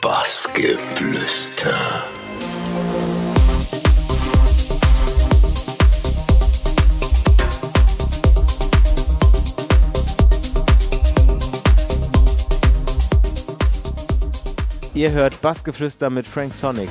Bassgeflüster. Ihr hört Bassgeflüster mit Frank Sonic.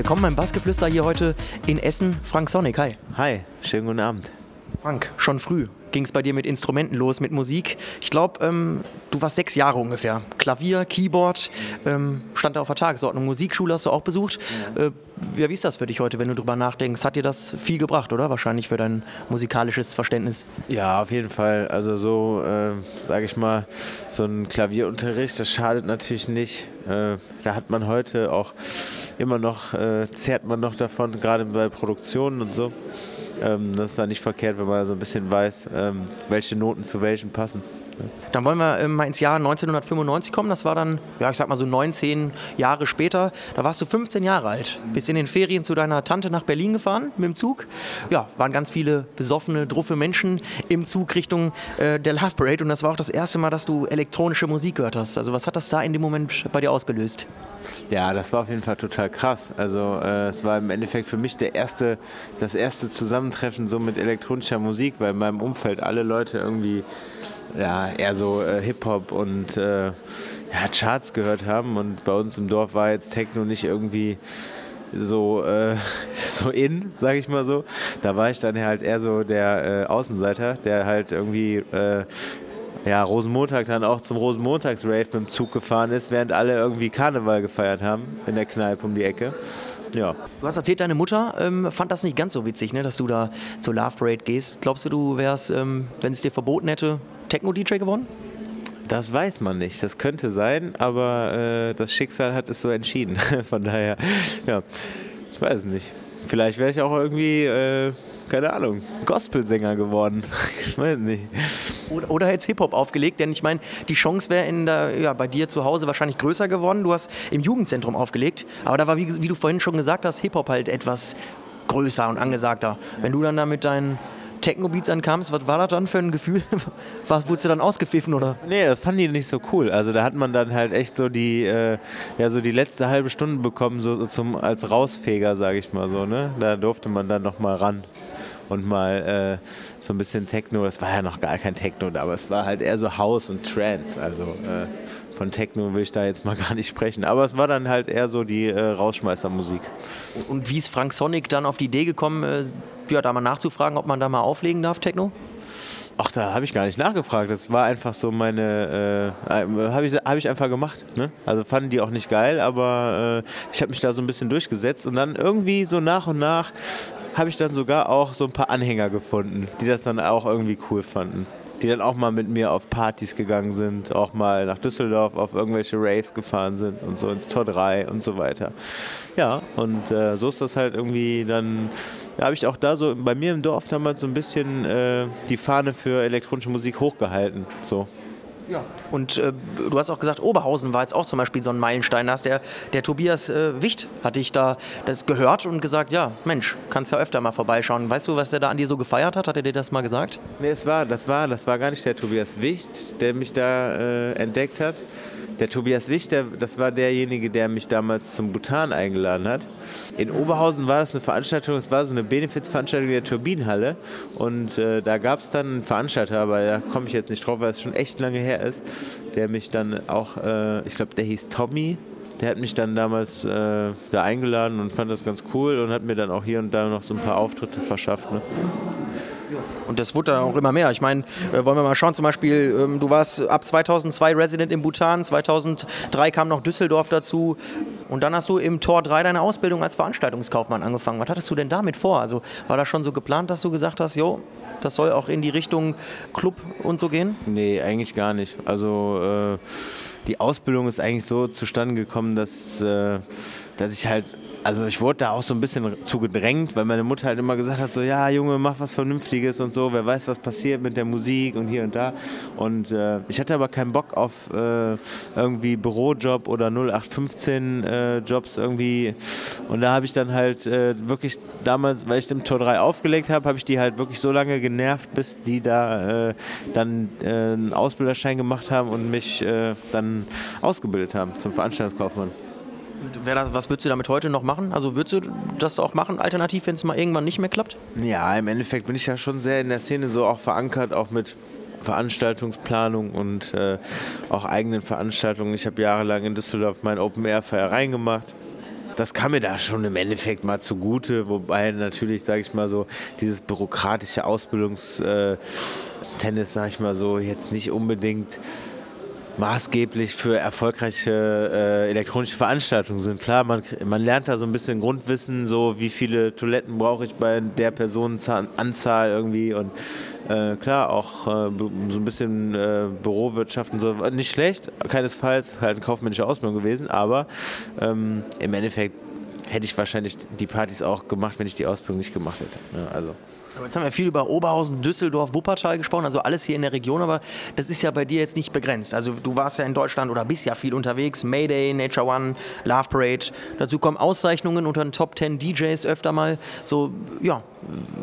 Willkommen beim Bassgeflüster hier heute in Essen. Frank Sonic, hi. Hi, schönen guten Abend. Frank, schon früh ging es bei dir mit Instrumenten los, mit Musik. Ich glaube, ähm, du warst sechs Jahre ungefähr. Klavier, Keyboard, ähm, stand da auf der Tagesordnung. Musikschule hast du auch besucht. Äh, wie, wie ist das für dich heute, wenn du drüber nachdenkst? Hat dir das viel gebracht, oder? Wahrscheinlich für dein musikalisches Verständnis. Ja, auf jeden Fall. Also so, äh, sage ich mal, so ein Klavierunterricht, das schadet natürlich nicht. Äh, da hat man heute auch immer noch, äh, zehrt man noch davon, gerade bei Produktionen und so. Ähm, das ist dann nicht verkehrt, wenn man so ein bisschen weiß, ähm, welche Noten zu welchen passen. Dann wollen wir ähm, mal ins Jahr 1995 kommen. Das war dann, ja, ich sag mal so 19 Jahre später. Da warst du 15 Jahre alt. Bist in den Ferien zu deiner Tante nach Berlin gefahren mit dem Zug. Ja, waren ganz viele besoffene, druffe Menschen im Zug Richtung äh, der Love Parade. Und das war auch das erste Mal, dass du elektronische Musik gehört hast. Also, was hat das da in dem Moment bei dir ausgelöst? Ja, das war auf jeden Fall total krass. Also äh, es war im Endeffekt für mich der erste, das erste Zusammentreffen so mit elektronischer Musik, weil in meinem Umfeld alle Leute irgendwie ja, eher so äh, Hip-Hop und äh, ja, Charts gehört haben. Und bei uns im Dorf war jetzt Techno nicht irgendwie so, äh, so in, sag ich mal so. Da war ich dann halt eher so der äh, Außenseiter, der halt irgendwie äh, ja, Rosenmontag dann auch zum Rosenmontags-Rave mit dem Zug gefahren ist, während alle irgendwie Karneval gefeiert haben in der Kneipe um die Ecke. Ja. Du hast erzählt, deine Mutter ähm, fand das nicht ganz so witzig, ne, dass du da zur Love Parade gehst. Glaubst du, du wärst, ähm, wenn es dir verboten hätte, Techno-DJ geworden? Das weiß man nicht. Das könnte sein, aber äh, das Schicksal hat es so entschieden. Von daher, ja, ich weiß es nicht. Vielleicht wäre ich auch irgendwie, äh, keine Ahnung, Gospelsänger geworden. ich weiß nicht. Oder, oder jetzt Hip-Hop aufgelegt, denn ich meine, die Chance wäre ja, bei dir zu Hause wahrscheinlich größer geworden. Du hast im Jugendzentrum aufgelegt, aber da war, wie, wie du vorhin schon gesagt hast, Hip-Hop halt etwas größer und angesagter. Wenn du dann da mit deinen Techno-Beats ankamst, was war das dann für ein Gefühl? Was, wurdest du dann ausgepfiffen oder? Nee, das fanden die nicht so cool. Also da hat man dann halt echt so die, äh, ja, so die letzte halbe Stunde bekommen, so, zum, als Rausfeger, sage ich mal so. Ne? Da durfte man dann nochmal ran und mal äh, so ein bisschen Techno. Das war ja noch gar kein Techno, aber es war halt eher so House und Trance. Also äh, von Techno will ich da jetzt mal gar nicht sprechen. Aber es war dann halt eher so die äh, Rausschmeißermusik. Und wie ist Frank Sonic dann auf die Idee gekommen, äh, ja, da mal nachzufragen, ob man da mal auflegen darf, Techno? Ach, da habe ich gar nicht nachgefragt. Das war einfach so meine, äh, habe ich, hab ich einfach gemacht. Ne? Also fanden die auch nicht geil, aber äh, ich habe mich da so ein bisschen durchgesetzt und dann irgendwie so nach und nach habe ich dann sogar auch so ein paar Anhänger gefunden, die das dann auch irgendwie cool fanden. Die dann auch mal mit mir auf Partys gegangen sind, auch mal nach Düsseldorf auf irgendwelche Raves gefahren sind und so ins Tor 3 und so weiter. Ja, und äh, so ist das halt irgendwie dann da habe ich auch da so bei mir im Dorf damals so ein bisschen äh, die Fahne für elektronische Musik hochgehalten. So. Ja. Und äh, du hast auch gesagt, Oberhausen war jetzt auch zum Beispiel so ein Meilenstein. Da hast der, der Tobias äh, Wicht, hatte ich da das gehört und gesagt, ja, Mensch, kannst ja öfter mal vorbeischauen. Weißt du, was der da an dir so gefeiert hat? Hat er dir das mal gesagt? Nee, es war, das war, das war gar nicht der Tobias Wicht, der mich da äh, entdeckt hat. Der Tobias Wicht, der, das war derjenige, der mich damals zum Bhutan eingeladen hat. In Oberhausen war es eine Veranstaltung, es war so eine Benefizveranstaltung der Turbinenhalle und äh, da gab es dann einen Veranstalter, aber da komme ich jetzt nicht drauf, weil es schon echt lange her ist, der mich dann auch, äh, ich glaube, der hieß Tommy, der hat mich dann damals äh, da eingeladen und fand das ganz cool und hat mir dann auch hier und da noch so ein paar Auftritte verschafft. Ne? Und das wurde dann auch immer mehr. Ich meine, äh, wollen wir mal schauen, zum Beispiel, ähm, du warst ab 2002 Resident im Bhutan, 2003 kam noch Düsseldorf dazu und dann hast du im Tor 3 deine Ausbildung als Veranstaltungskaufmann angefangen. Was hattest du denn damit vor? Also war das schon so geplant, dass du gesagt hast, jo, das soll auch in die Richtung Club und so gehen? Nee, eigentlich gar nicht. Also äh, die Ausbildung ist eigentlich so zustande gekommen, dass, äh, dass ich halt also ich wurde da auch so ein bisschen zu gedrängt, weil meine Mutter halt immer gesagt hat, so ja Junge, mach was Vernünftiges und so, wer weiß, was passiert mit der Musik und hier und da. Und äh, ich hatte aber keinen Bock auf äh, irgendwie Bürojob oder 0815 äh, Jobs irgendwie. Und da habe ich dann halt äh, wirklich damals, weil ich im Tor 3 aufgelegt habe, habe ich die halt wirklich so lange genervt, bis die da äh, dann äh, einen Ausbilderschein gemacht haben und mich dann ausgebildet haben zum Veranstaltungskaufmann. Das, was würdest du damit heute noch machen? Also würdest du das auch machen, alternativ, wenn es mal irgendwann nicht mehr klappt? Ja, im Endeffekt bin ich ja schon sehr in der Szene so auch verankert, auch mit Veranstaltungsplanung und äh, auch eigenen Veranstaltungen. Ich habe jahrelang in Düsseldorf mein Open Air Feiereien gemacht. Das kam mir da schon im Endeffekt mal zugute, wobei natürlich, sage ich mal so, dieses bürokratische Ausbildungstennis, äh, sage ich mal so, jetzt nicht unbedingt maßgeblich für erfolgreiche äh, elektronische Veranstaltungen sind. Klar, man, man lernt da so ein bisschen Grundwissen, so wie viele Toiletten brauche ich bei der Personenanzahl irgendwie und äh, klar, auch äh, so ein bisschen äh, Bürowirtschaft und so. Nicht schlecht, keinesfalls halt eine kaufmännische Ausbildung gewesen, aber ähm, im Endeffekt hätte ich wahrscheinlich die Partys auch gemacht, wenn ich die Ausbildung nicht gemacht hätte. Ja, also. Jetzt haben wir viel über Oberhausen, Düsseldorf, Wuppertal gesprochen, also alles hier in der Region, aber das ist ja bei dir jetzt nicht begrenzt. Also du warst ja in Deutschland oder bist ja viel unterwegs, Mayday, Nature One, Love Parade. Dazu kommen Auszeichnungen unter den Top 10 DJs öfter mal. So, ja,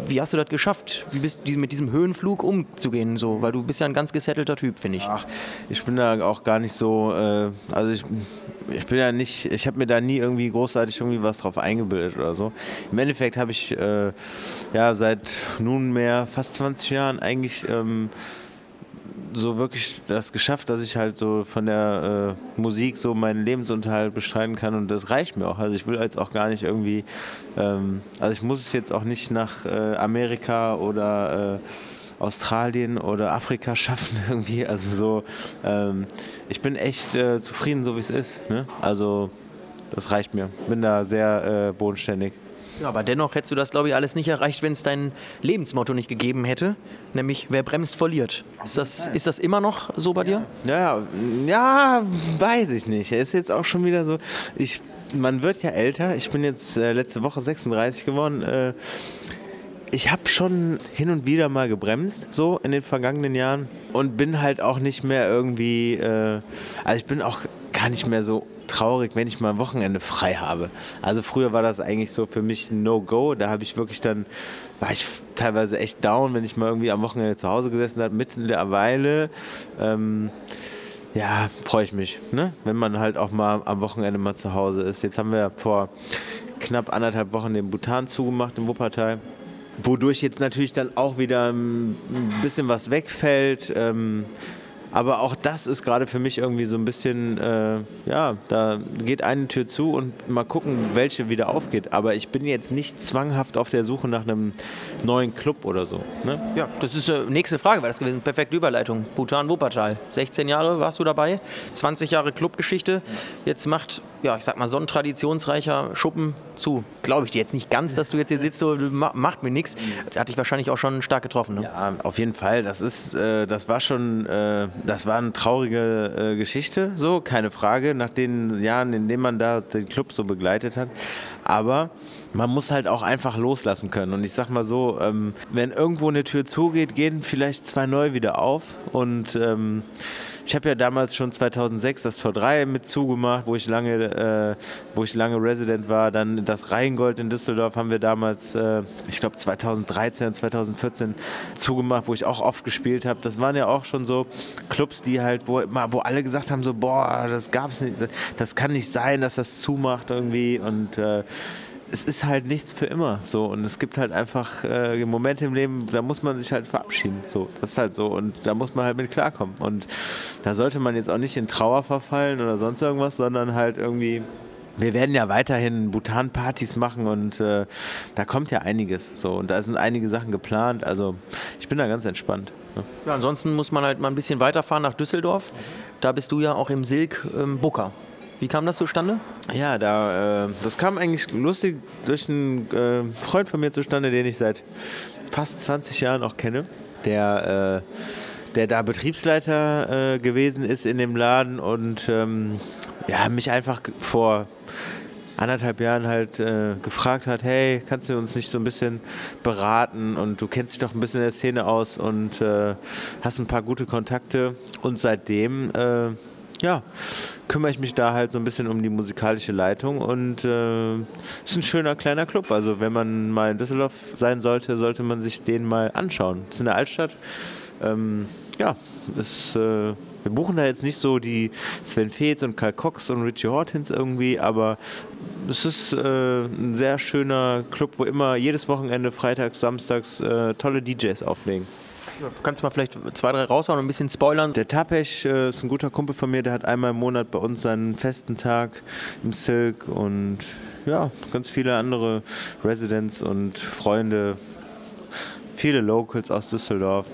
wie hast du das geschafft, wie bist du mit diesem Höhenflug umzugehen? So, weil du bist ja ein ganz gesettelter Typ, finde ich. Ach, ich bin da auch gar nicht so, äh, also ich, ich bin ja nicht, ich habe mir da nie irgendwie großartig irgendwie was drauf eingebildet oder so. Im Endeffekt habe ich äh, ja seit nunmehr fast 20 Jahren eigentlich ähm, so wirklich das geschafft, dass ich halt so von der äh, Musik so meinen Lebensunterhalt bestreiten kann und das reicht mir auch. Also ich will jetzt auch gar nicht irgendwie, ähm, also ich muss es jetzt auch nicht nach äh, Amerika oder äh, Australien oder Afrika schaffen irgendwie. Also so, ähm, ich bin echt äh, zufrieden, so wie es ist. Ne? Also das reicht mir. Bin da sehr äh, bodenständig. Ja, aber dennoch hättest du das, glaube ich, alles nicht erreicht, wenn es dein Lebensmotto nicht gegeben hätte, nämlich wer bremst, verliert. Ist das, ist das immer noch so bei dir? Ja, ja, weiß ich nicht. Ist jetzt auch schon wieder so, ich, man wird ja älter. Ich bin jetzt äh, letzte Woche 36 geworden. Äh, ich habe schon hin und wieder mal gebremst, so in den vergangenen Jahren. Und bin halt auch nicht mehr irgendwie, äh, also ich bin auch gar nicht mehr so traurig, wenn ich mal ein Wochenende frei habe. Also früher war das eigentlich so für mich ein No-Go. Da habe ich wirklich dann, war ich teilweise echt down, wenn ich mal irgendwie am Wochenende zu Hause gesessen habe, mitten in der Weile. Ähm, ja, freue ich mich, ne? wenn man halt auch mal am Wochenende mal zu Hause ist. Jetzt haben wir vor knapp anderthalb Wochen den Bhutan zugemacht im Wuppertal. Wodurch jetzt natürlich dann auch wieder ein bisschen was wegfällt. Ähm, aber auch das ist gerade für mich irgendwie so ein bisschen, äh, ja, da geht eine Tür zu und mal gucken, welche wieder aufgeht. Aber ich bin jetzt nicht zwanghaft auf der Suche nach einem neuen Club oder so. Ne? Ja, das ist die äh, nächste Frage, weil das gewesen perfekte Überleitung. Bhutan Wuppertal. 16 Jahre warst du dabei, 20 Jahre Clubgeschichte. Jetzt macht, ja, ich sag mal, so ein traditionsreicher Schuppen zu. Glaube ich dir jetzt nicht ganz, dass du jetzt hier sitzt, so macht mir nichts. Hat dich wahrscheinlich auch schon stark getroffen. Ne? Ja, auf jeden Fall. Das ist, äh, das war schon. Das war eine traurige äh, Geschichte, so, keine Frage, nach den Jahren, in denen man da den Club so begleitet hat. Aber man muss halt auch einfach loslassen können. Und ich sag mal so, ähm, wenn irgendwo eine Tür zugeht, gehen vielleicht zwei neu wieder auf. Und ähm, ich habe ja damals schon 2006 das Tor 3 mit zugemacht, wo ich lange, äh, wo ich lange Resident war. Dann das Rheingold in Düsseldorf haben wir damals, äh, ich glaube 2013, 2014 zugemacht, wo ich auch oft gespielt habe. Das waren ja auch schon so Clubs, die halt, wo, wo alle gesagt haben, so, boah, das gab's nicht, das kann nicht sein, dass das zumacht irgendwie. Und äh, es ist halt nichts für immer so und es gibt halt einfach äh, Momente im Leben, da muss man sich halt verabschieden. So, das ist halt so und da muss man halt mit klarkommen. Und da sollte man jetzt auch nicht in Trauer verfallen oder sonst irgendwas, sondern halt irgendwie. Wir werden ja weiterhin Bhutan-Partys machen und äh, da kommt ja einiges. So und da sind einige Sachen geplant. Also ich bin da ganz entspannt. Ne? Ja, ansonsten muss man halt mal ein bisschen weiterfahren nach Düsseldorf. Da bist du ja auch im Silk ähm, Booker. Wie kam das zustande? Ja, da, äh, das kam eigentlich lustig durch einen äh, Freund von mir zustande, den ich seit fast 20 Jahren auch kenne, der, äh, der da Betriebsleiter äh, gewesen ist in dem Laden und ähm, ja, mich einfach vor anderthalb Jahren halt äh, gefragt hat, hey, kannst du uns nicht so ein bisschen beraten und du kennst dich doch ein bisschen in der Szene aus und äh, hast ein paar gute Kontakte und seitdem äh, ja, kümmere ich mich da halt so ein bisschen um die musikalische Leitung und äh, ist ein schöner kleiner Club. Also wenn man mal in Düsseldorf sein sollte, sollte man sich den mal anschauen. Das ist in der Altstadt. Ähm, ja, ist, äh, wir buchen da jetzt nicht so die Sven Fetz und Karl Cox und Richie Hortins irgendwie, aber es ist äh, ein sehr schöner Club, wo immer jedes Wochenende, freitags, samstags äh, tolle DJs auflegen. Kannst du mal vielleicht zwei, drei raushauen und ein bisschen spoilern? Der Tapech äh, ist ein guter Kumpel von mir, der hat einmal im Monat bei uns seinen festen Tag im Silk und ja, ganz viele andere Residents und Freunde, viele Locals aus Düsseldorf.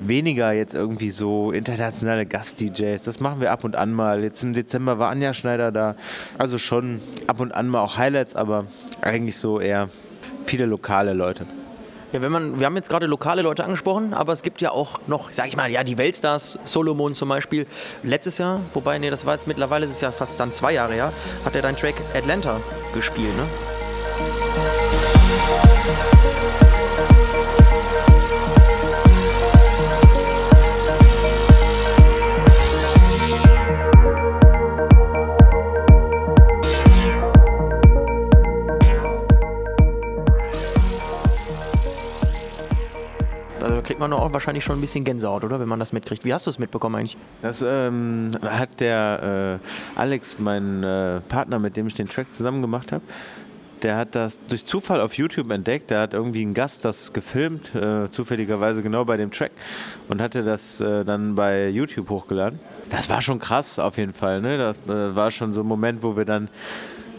Weniger jetzt irgendwie so internationale Gast-DJs. Das machen wir ab und an mal. Jetzt im Dezember war Anja Schneider da. Also schon ab und an mal auch Highlights, aber eigentlich so eher viele lokale Leute. Ja, wenn man, wir haben jetzt gerade lokale Leute angesprochen, aber es gibt ja auch noch, sag ich mal, ja, die Weltstars, Solomon zum Beispiel. Letztes Jahr, wobei, nee, das war jetzt mittlerweile, das ist ja fast dann zwei Jahre her, hat er deinen Track Atlanta gespielt, ne? Kriegt man auch wahrscheinlich schon ein bisschen Gänsehaut, oder? Wenn man das mitkriegt. Wie hast du es mitbekommen eigentlich? Das ähm, hat der äh, Alex, mein äh, Partner, mit dem ich den Track zusammen gemacht habe, der hat das durch Zufall auf YouTube entdeckt. Der hat irgendwie einen Gast das gefilmt, äh, zufälligerweise genau bei dem Track und hatte das äh, dann bei YouTube hochgeladen. Das war schon krass auf jeden Fall. Ne? Das äh, war schon so ein Moment, wo wir dann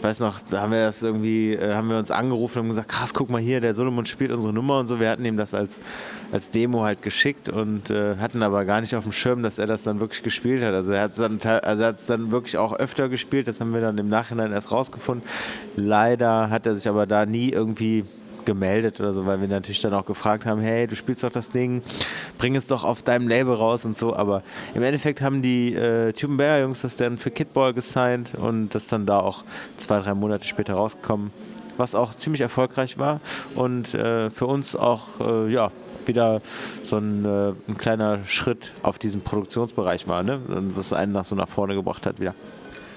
weiß noch, da haben wir das irgendwie, äh, haben wir uns angerufen und gesagt, krass, guck mal hier, der Solomon spielt unsere Nummer und so. Wir hatten ihm das als, als Demo halt geschickt und äh, hatten aber gar nicht auf dem Schirm, dass er das dann wirklich gespielt hat. Also er hat es dann, also dann wirklich auch öfter gespielt, das haben wir dann im Nachhinein erst rausgefunden. Leider hat er sich aber da nie irgendwie gemeldet oder so, weil wir natürlich dann auch gefragt haben, hey, du spielst doch das Ding, bring es doch auf deinem Label raus und so. Aber im Endeffekt haben die äh, Tubenberger Jungs das dann für Kidball gesigned und das dann da auch zwei, drei Monate später rausgekommen, was auch ziemlich erfolgreich war und äh, für uns auch, äh, ja, wieder so ein, äh, ein, kleiner Schritt auf diesem Produktionsbereich war, ne? Was einen nach so nach vorne gebracht hat wieder.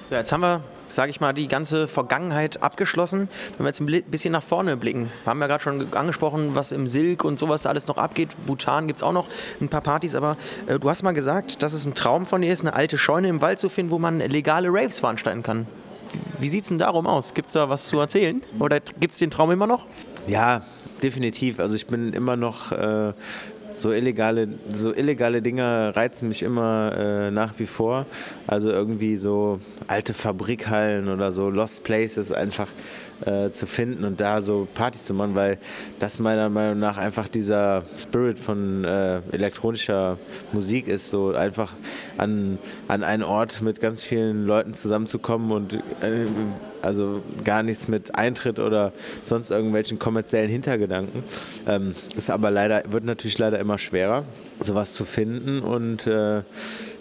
Ja, jetzt haben wir sage ich mal, die ganze Vergangenheit abgeschlossen. Wenn wir jetzt ein bisschen nach vorne blicken, haben wir gerade schon angesprochen, was im Silk und sowas alles noch abgeht. Bhutan gibt es auch noch ein paar Partys, aber äh, du hast mal gesagt, dass es ein Traum von dir ist, eine alte Scheune im Wald zu finden, wo man legale Raves veranstalten kann. Wie sieht es denn darum aus? Gibt es da was zu erzählen? Oder gibt es den Traum immer noch? Ja, definitiv. Also ich bin immer noch äh, so illegale, so illegale Dinge reizen mich immer äh, nach wie vor. Also irgendwie so alte Fabrikhallen oder so Lost Places einfach äh, zu finden und da so Partys zu machen, weil das meiner Meinung nach einfach dieser Spirit von äh, elektronischer Musik ist, so einfach an, an einen Ort mit ganz vielen Leuten zusammenzukommen und äh, also gar nichts mit Eintritt oder sonst irgendwelchen kommerziellen Hintergedanken. Ähm, ist aber leider, wird natürlich leider immer schwerer, sowas zu finden und äh,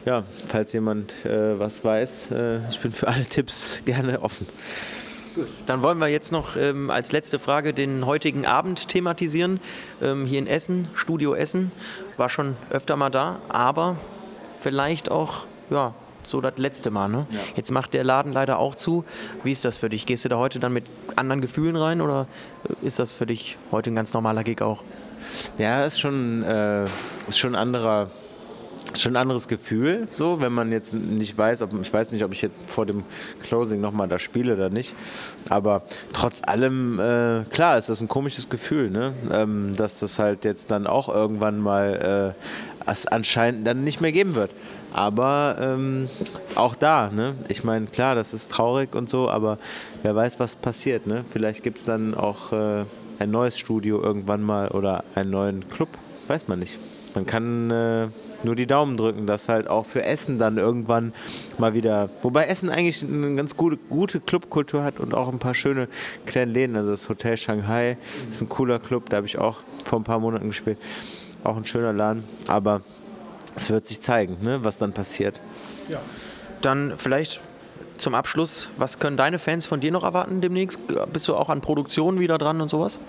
ja, falls jemand äh, was weiß, äh, ich bin für alle Tipps gerne offen. Dann wollen wir jetzt noch ähm, als letzte Frage den heutigen Abend thematisieren. Ähm, hier in Essen, Studio Essen, war schon öfter mal da, aber vielleicht auch ja, so das letzte Mal. Ne? Ja. Jetzt macht der Laden leider auch zu. Wie ist das für dich? Gehst du da heute dann mit anderen Gefühlen rein oder ist das für dich heute ein ganz normaler Gig auch? Ja, ist schon, äh, ist schon ein anderer schon ein anderes Gefühl, so, wenn man jetzt nicht weiß, ob, ich weiß nicht, ob ich jetzt vor dem Closing nochmal da spiele oder nicht, aber trotz allem, äh, klar, ist das ein komisches Gefühl, ne? Ähm, dass das halt jetzt dann auch irgendwann mal äh, anscheinend dann nicht mehr geben wird. Aber ähm, auch da, ne? ich meine, klar, das ist traurig und so, aber wer weiß, was passiert. Ne? Vielleicht gibt es dann auch äh, ein neues Studio irgendwann mal oder einen neuen Club, weiß man nicht. Man kann äh, nur die Daumen drücken, dass halt auch für Essen dann irgendwann mal wieder, wobei Essen eigentlich eine ganz gute, gute Clubkultur hat und auch ein paar schöne kleine Läden. Also das Hotel Shanghai ist ein cooler Club, da habe ich auch vor ein paar Monaten gespielt. Auch ein schöner Laden, aber es wird sich zeigen, ne, was dann passiert. Ja. Dann vielleicht zum Abschluss, was können deine Fans von dir noch erwarten demnächst? Bist du auch an Produktionen wieder dran und sowas?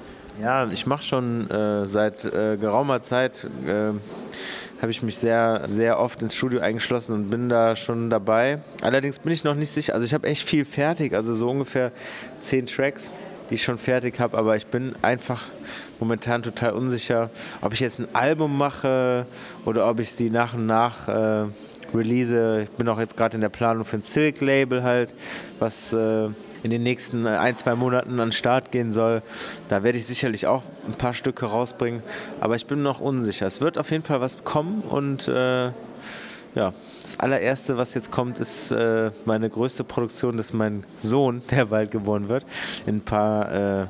Ja, ich mache schon äh, seit äh, geraumer Zeit, äh, habe ich mich sehr, sehr oft ins Studio eingeschlossen und bin da schon dabei. Allerdings bin ich noch nicht sicher, also ich habe echt viel fertig, also so ungefähr zehn Tracks, die ich schon fertig habe, aber ich bin einfach momentan total unsicher, ob ich jetzt ein Album mache oder ob ich sie nach und nach äh, release. Ich bin auch jetzt gerade in der Planung für ein Silk-Label halt, was äh, in den nächsten ein, zwei Monaten an den Start gehen soll. Da werde ich sicherlich auch ein paar Stücke rausbringen, aber ich bin noch unsicher. Es wird auf jeden Fall was kommen und äh, ja, das allererste, was jetzt kommt, ist äh, meine größte Produktion, das ist mein Sohn, der bald geboren wird, in ein paar äh,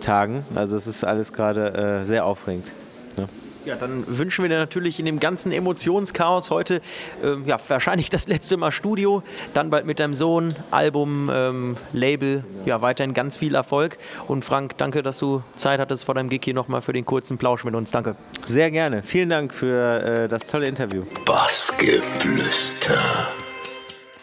Tagen. Also es ist alles gerade äh, sehr aufregend. Ja. Ja, dann wünschen wir dir natürlich in dem ganzen Emotionschaos heute ähm, ja, wahrscheinlich das letzte Mal Studio, dann bald mit deinem Sohn, Album, ähm, Label, ja, weiterhin ganz viel Erfolg. Und Frank, danke, dass du Zeit hattest vor deinem Gig hier nochmal für den kurzen Plausch mit uns. Danke. Sehr gerne. Vielen Dank für äh, das tolle Interview. Bassgeflüster.